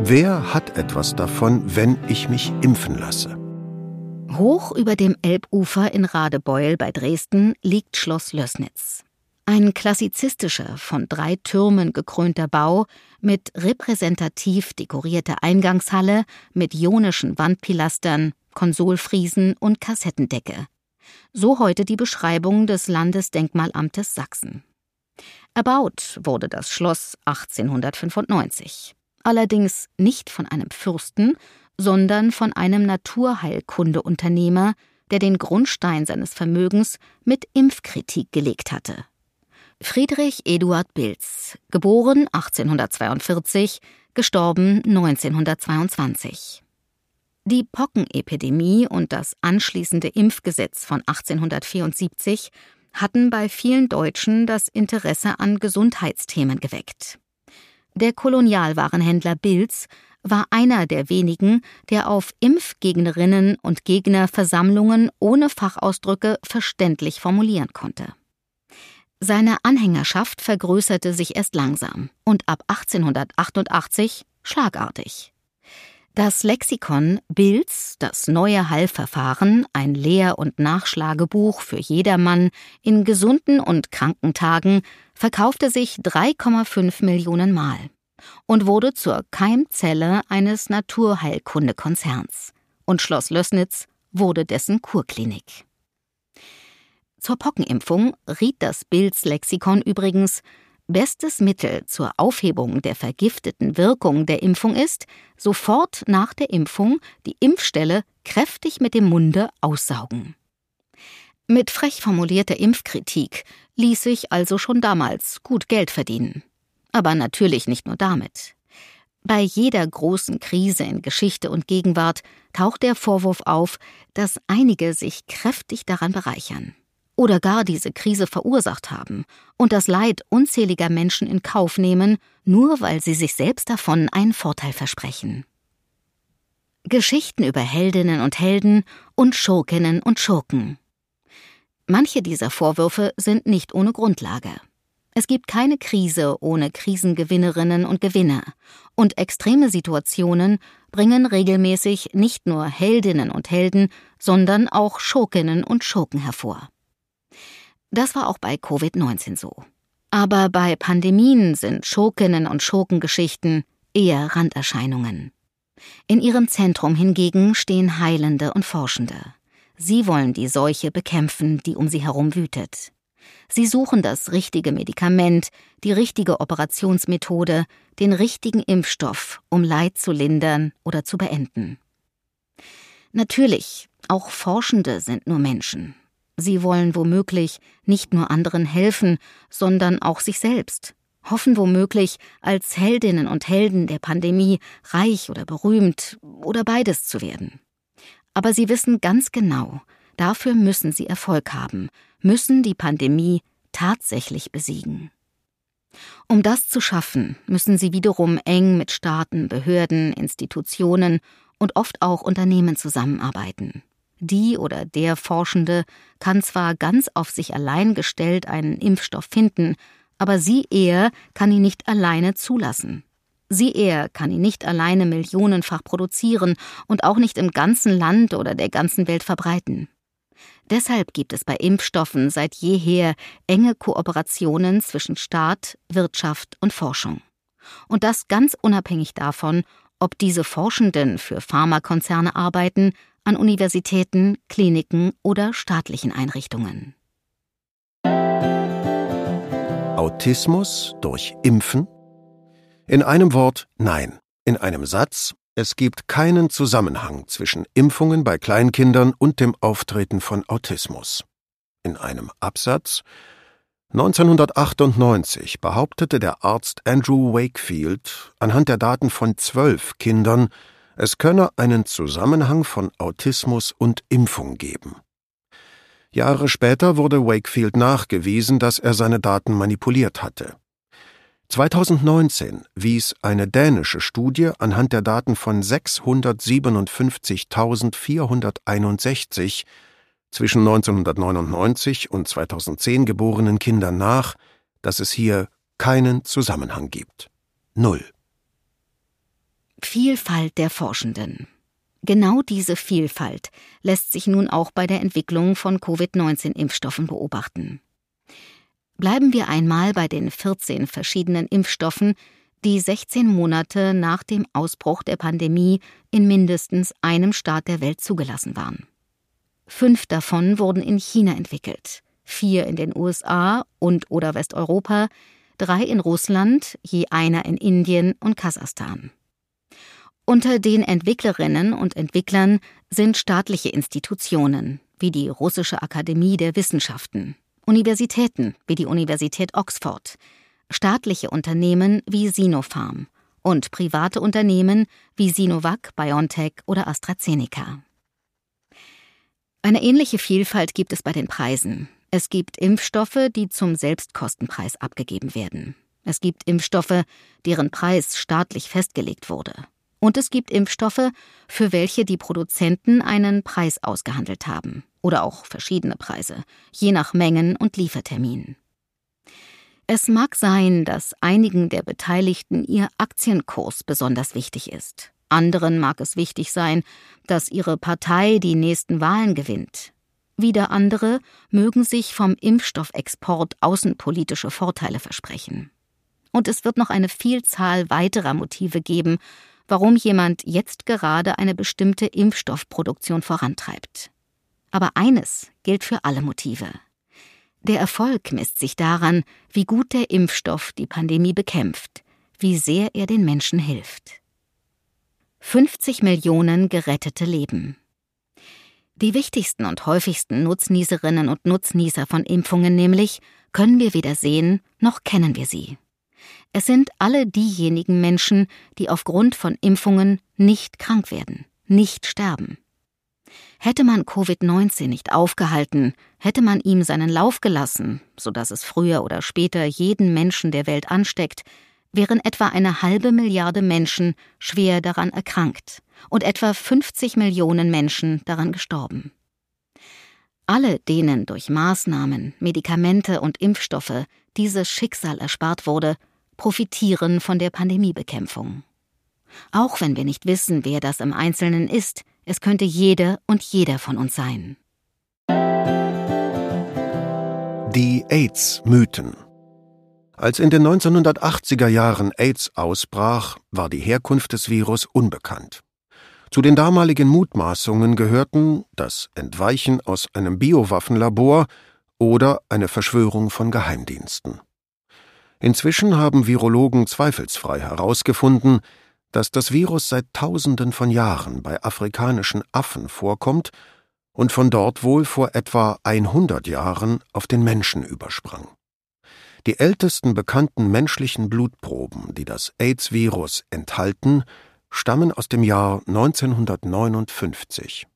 Wer hat etwas davon, wenn ich mich impfen lasse? Hoch über dem Elbufer in Radebeul bei Dresden liegt Schloss Lößnitz. Ein klassizistischer, von drei Türmen gekrönter Bau mit repräsentativ dekorierter Eingangshalle mit ionischen Wandpilastern, Konsolfriesen und Kassettendecke. So heute die Beschreibung des Landesdenkmalamtes Sachsen. Erbaut wurde das Schloss 1895. Allerdings nicht von einem Fürsten, sondern von einem Naturheilkundeunternehmer, der den Grundstein seines Vermögens mit Impfkritik gelegt hatte. Friedrich Eduard Bilz, geboren 1842, gestorben 1922. Die Pockenepidemie und das anschließende Impfgesetz von 1874 hatten bei vielen Deutschen das Interesse an Gesundheitsthemen geweckt. Der Kolonialwarenhändler Bilz war einer der wenigen, der auf Impfgegnerinnen und Gegnerversammlungen ohne Fachausdrücke verständlich formulieren konnte. Seine Anhängerschaft vergrößerte sich erst langsam und ab 1888 schlagartig. Das Lexikon Bilds, das neue Heilverfahren, ein Lehr- und Nachschlagebuch für jedermann in gesunden und kranken Tagen, verkaufte sich 3,5 Millionen Mal und wurde zur Keimzelle eines Naturheilkundekonzerns. Und Schloss Lößnitz wurde dessen Kurklinik. Zur Pockenimpfung riet das Bilds Lexikon übrigens, Bestes Mittel zur Aufhebung der vergifteten Wirkung der Impfung ist, sofort nach der Impfung die Impfstelle kräftig mit dem Munde aussaugen. Mit frech formulierter Impfkritik ließ sich also schon damals gut Geld verdienen. Aber natürlich nicht nur damit. Bei jeder großen Krise in Geschichte und Gegenwart taucht der Vorwurf auf, dass einige sich kräftig daran bereichern oder gar diese Krise verursacht haben und das Leid unzähliger Menschen in Kauf nehmen, nur weil sie sich selbst davon einen Vorteil versprechen. Geschichten über Heldinnen und Helden und Schurkinnen und Schurken. Manche dieser Vorwürfe sind nicht ohne Grundlage. Es gibt keine Krise ohne Krisengewinnerinnen und Gewinner, und extreme Situationen bringen regelmäßig nicht nur Heldinnen und Helden, sondern auch Schurkinnen und Schurken hervor. Das war auch bei Covid-19 so. Aber bei Pandemien sind Schurkinnen und Schurkengeschichten eher Randerscheinungen. In ihrem Zentrum hingegen stehen Heilende und Forschende. Sie wollen die Seuche bekämpfen, die um sie herum wütet. Sie suchen das richtige Medikament, die richtige Operationsmethode, den richtigen Impfstoff, um Leid zu lindern oder zu beenden. Natürlich, auch Forschende sind nur Menschen. Sie wollen womöglich nicht nur anderen helfen, sondern auch sich selbst, hoffen womöglich, als Heldinnen und Helden der Pandemie reich oder berühmt oder beides zu werden. Aber sie wissen ganz genau, dafür müssen sie Erfolg haben, müssen die Pandemie tatsächlich besiegen. Um das zu schaffen, müssen sie wiederum eng mit Staaten, Behörden, Institutionen und oft auch Unternehmen zusammenarbeiten. Die oder der Forschende kann zwar ganz auf sich allein gestellt einen Impfstoff finden, aber sie er kann ihn nicht alleine zulassen. Sie er kann ihn nicht alleine millionenfach produzieren und auch nicht im ganzen Land oder der ganzen Welt verbreiten. Deshalb gibt es bei Impfstoffen seit jeher enge Kooperationen zwischen Staat, Wirtschaft und Forschung. Und das ganz unabhängig davon, ob diese Forschenden für Pharmakonzerne arbeiten an Universitäten, Kliniken oder staatlichen Einrichtungen. Autismus durch Impfen? In einem Wort nein. In einem Satz es gibt keinen Zusammenhang zwischen Impfungen bei Kleinkindern und dem Auftreten von Autismus. In einem Absatz 1998 behauptete der Arzt Andrew Wakefield anhand der Daten von zwölf Kindern, es könne einen Zusammenhang von Autismus und Impfung geben. Jahre später wurde Wakefield nachgewiesen, dass er seine Daten manipuliert hatte. 2019 wies eine dänische Studie anhand der Daten von 657.461 zwischen 1999 und 2010 geborenen Kindern nach, dass es hier keinen Zusammenhang gibt. Null. Vielfalt der Forschenden. Genau diese Vielfalt lässt sich nun auch bei der Entwicklung von Covid-19-Impfstoffen beobachten. Bleiben wir einmal bei den 14 verschiedenen Impfstoffen, die 16 Monate nach dem Ausbruch der Pandemie in mindestens einem Staat der Welt zugelassen waren. Fünf davon wurden in China entwickelt, vier in den USA und oder Westeuropa, drei in Russland, je einer in Indien und Kasachstan. Unter den Entwicklerinnen und Entwicklern sind staatliche Institutionen wie die Russische Akademie der Wissenschaften, Universitäten wie die Universität Oxford, staatliche Unternehmen wie Sinopharm und private Unternehmen wie Sinovac, BioNTech oder AstraZeneca. Eine ähnliche Vielfalt gibt es bei den Preisen. Es gibt Impfstoffe, die zum Selbstkostenpreis abgegeben werden. Es gibt Impfstoffe, deren Preis staatlich festgelegt wurde. Und es gibt Impfstoffe, für welche die Produzenten einen Preis ausgehandelt haben. Oder auch verschiedene Preise, je nach Mengen und Liefertermin. Es mag sein, dass einigen der Beteiligten ihr Aktienkurs besonders wichtig ist. Anderen mag es wichtig sein, dass ihre Partei die nächsten Wahlen gewinnt. Wieder andere mögen sich vom Impfstoffexport außenpolitische Vorteile versprechen. Und es wird noch eine Vielzahl weiterer Motive geben, warum jemand jetzt gerade eine bestimmte Impfstoffproduktion vorantreibt. Aber eines gilt für alle Motive. Der Erfolg misst sich daran, wie gut der Impfstoff die Pandemie bekämpft, wie sehr er den Menschen hilft. 50 Millionen gerettete Leben. Die wichtigsten und häufigsten Nutznießerinnen und Nutznießer von Impfungen nämlich können wir weder sehen noch kennen wir sie. Es sind alle diejenigen Menschen, die aufgrund von Impfungen nicht krank werden, nicht sterben. Hätte man Covid-19 nicht aufgehalten, hätte man ihm seinen Lauf gelassen, so dass es früher oder später jeden Menschen der Welt ansteckt, wären etwa eine halbe Milliarde Menschen schwer daran erkrankt und etwa 50 Millionen Menschen daran gestorben. Alle, denen durch Maßnahmen, Medikamente und Impfstoffe dieses Schicksal erspart wurde, profitieren von der Pandemiebekämpfung. Auch wenn wir nicht wissen, wer das im Einzelnen ist, es könnte jede und jeder von uns sein. Die AIDS-Mythen Als in den 1980er Jahren AIDS ausbrach, war die Herkunft des Virus unbekannt. Zu den damaligen Mutmaßungen gehörten das Entweichen aus einem Biowaffenlabor oder eine Verschwörung von Geheimdiensten. Inzwischen haben Virologen zweifelsfrei herausgefunden, dass das Virus seit Tausenden von Jahren bei afrikanischen Affen vorkommt und von dort wohl vor etwa 100 Jahren auf den Menschen übersprang. Die ältesten bekannten menschlichen Blutproben, die das AIDS-Virus enthalten, stammen aus dem Jahr 1959.